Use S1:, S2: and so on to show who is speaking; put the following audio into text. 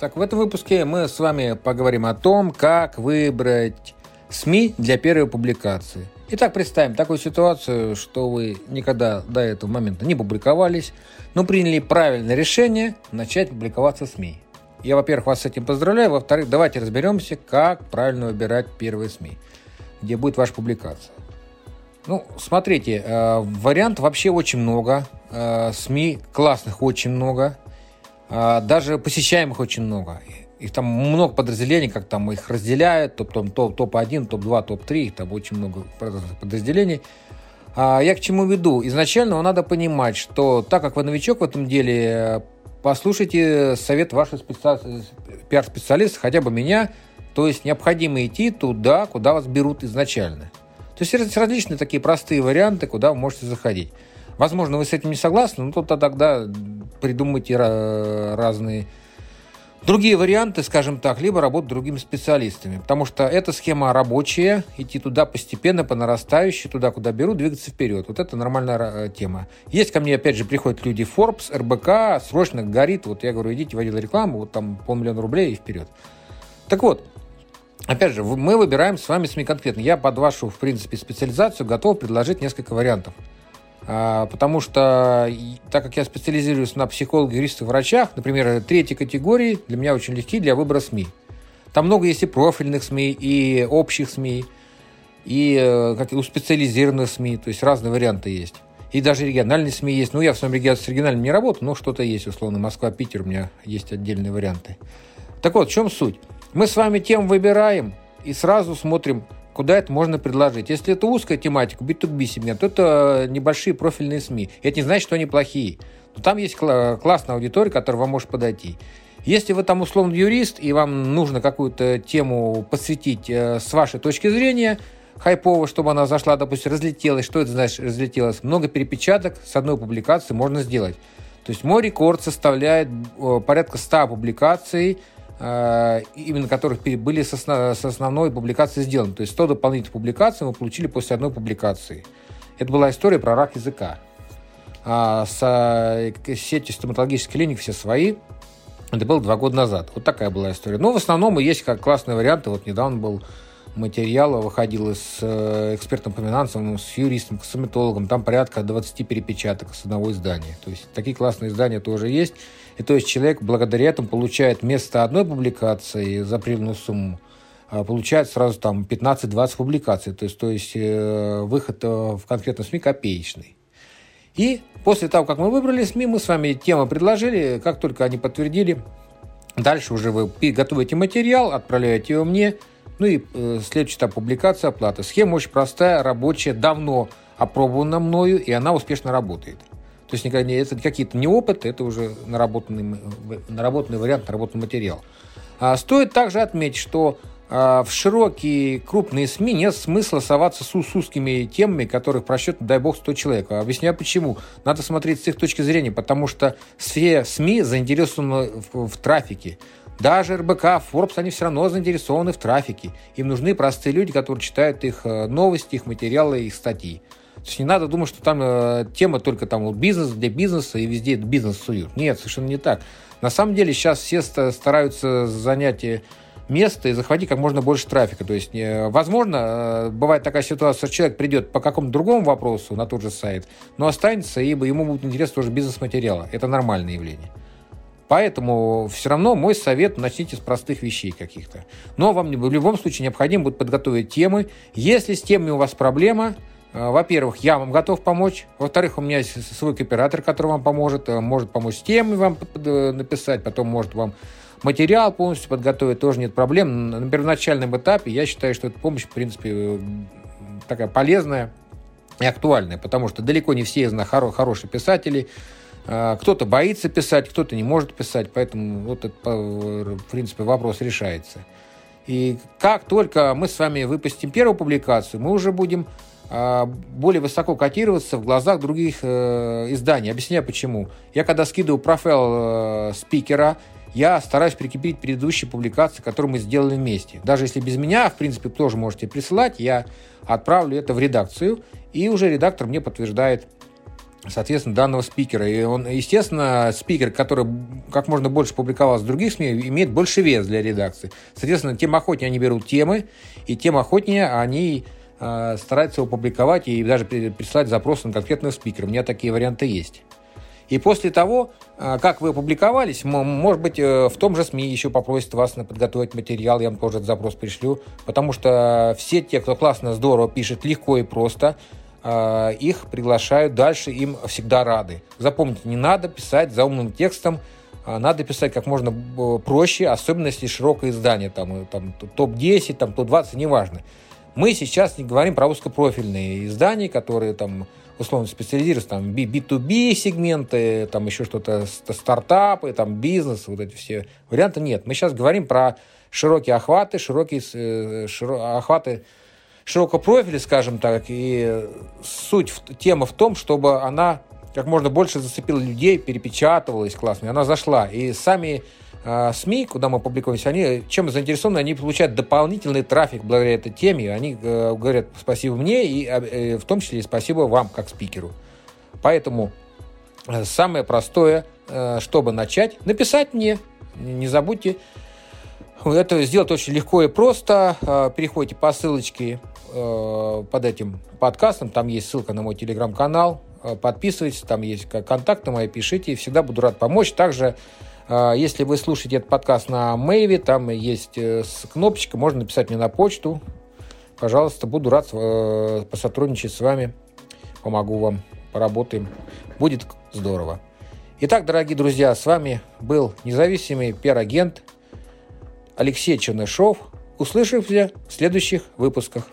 S1: Так, в этом выпуске мы с вами поговорим о том, как выбрать СМИ для первой публикации. Итак, представим такую ситуацию, что вы никогда до этого момента не публиковались, но приняли правильное решение начать публиковаться в СМИ. Я, во-первых, вас с этим поздравляю. Во-вторых, давайте разберемся, как правильно выбирать первые СМИ, где будет ваша публикация. Ну, смотрите, э, вариантов вообще очень много. Э, СМИ классных очень много. А, даже посещаемых очень много. Их там много подразделений, как там их разделяют, топ, топ, топ, топ-1, топ-2, топ-3, там очень много подразделений. А я к чему веду? Изначально надо понимать, что так как вы новичок в этом деле, послушайте совет вашего специ... пиар-специалиста, хотя бы меня, то есть необходимо идти туда, куда вас берут изначально. То есть есть различные такие простые варианты, куда вы можете заходить. Возможно, вы с этим не согласны, но то тогда придумайте разные другие варианты, скажем так, либо работать другими специалистами. Потому что эта схема рабочая, идти туда постепенно, по нарастающей, туда, куда беру, двигаться вперед. Вот это нормальная э, тема. Есть ко мне, опять же, приходят люди Forbes, РБК, срочно горит. Вот я говорю, идите в отдел рекламы, вот там полмиллиона рублей и вперед. Так вот, Опять же, мы выбираем с вами СМИ конкретно. Я под вашу, в принципе, специализацию готов предложить несколько вариантов. А, потому что, так как я специализируюсь на психологах, юристах, врачах, например, третьей категории для меня очень легки для выбора СМИ. Там много есть и профильных СМИ, и общих СМИ, и э, как у специализированных СМИ, то есть разные варианты есть. И даже региональные СМИ есть. Ну, я в своем регионе с региональным не работаю, но что-то есть, условно, Москва, Питер, у меня есть отдельные варианты. Так вот, в чем суть? Мы с вами тем выбираем и сразу смотрим, куда это можно предложить. Если это узкая тематика, B2B семья, то это небольшие профильные СМИ. Это не значит, что они плохие. Но там есть классная аудитория, которая вам может подойти. Если вы там условно юрист, и вам нужно какую-то тему посвятить э, с вашей точки зрения, хайпово, чтобы она зашла, допустим, разлетелась. Что это значит разлетелась? Много перепечаток с одной публикации можно сделать. То есть мой рекорд составляет э, порядка 100 публикаций именно которых были с, основ, с основной публикацией сделаны. То есть 100 дополнительных публикаций мы получили после одной публикации. Это была история про рак языка. А с э, сетью стоматологических клиник все свои. Это было два года назад. Вот такая была история. Но в основном есть как классные варианты. Вот недавно был материал, выходил с э, экспертом по финансам, с юристом, с косметологом. Там порядка 20 перепечаток с одного издания. То есть такие классные издания тоже есть. И то есть человек благодаря этому получает вместо одной публикации за определенную сумму, а, получает сразу там 15-20 публикаций. То есть, то есть э, выход э, в конкретном СМИ копеечный. И после того, как мы выбрали СМИ, мы с вами тему предложили, как только они подтвердили, дальше уже вы готовите материал, отправляете его мне, ну и э, следующий этап публикация, оплата. Схема очень простая, рабочая, давно опробована мною, и она успешно работает. То есть это какие-то не опыты, это уже наработанный, наработанный вариант, наработанный материал. А стоит также отметить, что а, в широкие крупные СМИ нет смысла соваться с, с узкими темами, которых просчет, дай бог, 100 человек. Объясняю почему. Надо смотреть с их точки зрения, потому что все СМИ заинтересованы в, в трафике. Даже РБК, Forbes, они все равно заинтересованы в трафике. Им нужны простые люди, которые читают их э, новости, их материалы, их статьи. То есть не надо думать, что там э, тема только там вот бизнес для бизнеса и везде бизнес суют. Нет, совершенно не так. На самом деле сейчас все стараются занять э, место и захватить как можно больше трафика. То есть, э, возможно, бывает такая ситуация, что человек придет по какому-то другому вопросу на тот же сайт, но останется, ибо ему будет интересно тоже бизнес-материала. Это нормальное явление. Поэтому все равно мой совет начните с простых вещей каких-то. Но вам в любом случае необходимо будет подготовить темы. Если с темой у вас проблема, Э, во-первых, я вам готов помочь. Во-вторых, у меня есть свой кооператор, который вам поможет. Э, может помочь с темой вам э, написать, потом может вам материал полностью подготовить, тоже нет проблем. На первоначальном этапе я считаю, что эта помощь, в принципе, такая полезная и актуальная, потому что далеко не все из нас хоро- хорошие писатели, Кто-то боится писать, кто-то не может писать, поэтому вот этот, в принципе, вопрос решается. И как только мы с вами выпустим первую публикацию, мы уже будем а, более высоко котироваться в глазах других э, изданий. Объясняю почему. Я когда скидываю профайл э, спикера, я стараюсь прикрепить предыдущие публикации, которые мы сделали вместе. Даже если без меня, в принципе, тоже можете присылать, я отправлю это в редакцию, и уже редактор мне подтверждает соответственно, данного спикера. И он, естественно, спикер, который как можно больше публиковался в других СМИ, имеет больше вес для редакции. Соответственно, тем охотнее они берут темы, и тем охотнее они э, стараются его публиковать и даже прислать запросы на конкретного спикера. У меня такие варианты есть. И после того, э, как вы опубликовались, может быть, э, в том же СМИ еще попросят вас подготовить материал, я вам тоже этот запрос пришлю, потому что все те, кто классно, здорово пишет, легко и просто – их приглашают дальше, им всегда рады. Запомните, не надо писать за умным текстом, а надо писать как можно проще, особенно если широкое издание, там, там топ-10, там, топ-20, неважно. Мы сейчас не говорим про узкопрофильные издания, которые там условно специализируются, там B2B сегменты, там еще что-то, стартапы, там бизнес, вот эти все варианты нет. Мы сейчас говорим про широкие охваты, широкие э, широ, охваты широкопрофили, скажем так, и суть, тема в том, чтобы она как можно больше зацепила людей, перепечатывалась классно, она зашла. И сами э, СМИ, куда мы публикуемся, они чем заинтересованы, они получают дополнительный трафик благодаря этой теме. Они э, говорят спасибо мне и э, в том числе и спасибо вам, как спикеру. Поэтому э, самое простое, э, чтобы начать, написать мне. Не забудьте это сделать очень легко и просто. Э, переходите по ссылочке Э, под этим подкастом. Там есть ссылка на мой телеграм-канал. Э, подписывайтесь, там есть контакты мои, пишите. Всегда буду рад помочь. Также, э, если вы слушаете этот подкаст на Мэйве, там есть кнопочка, можно написать мне на почту. Пожалуйста, буду рад посотрудничать с вами. Помогу вам, поработаем. Будет здорово. Итак, дорогие друзья, с вами был независимый пиар-агент Алексей Чернышов. Услышимся в следующих выпусках.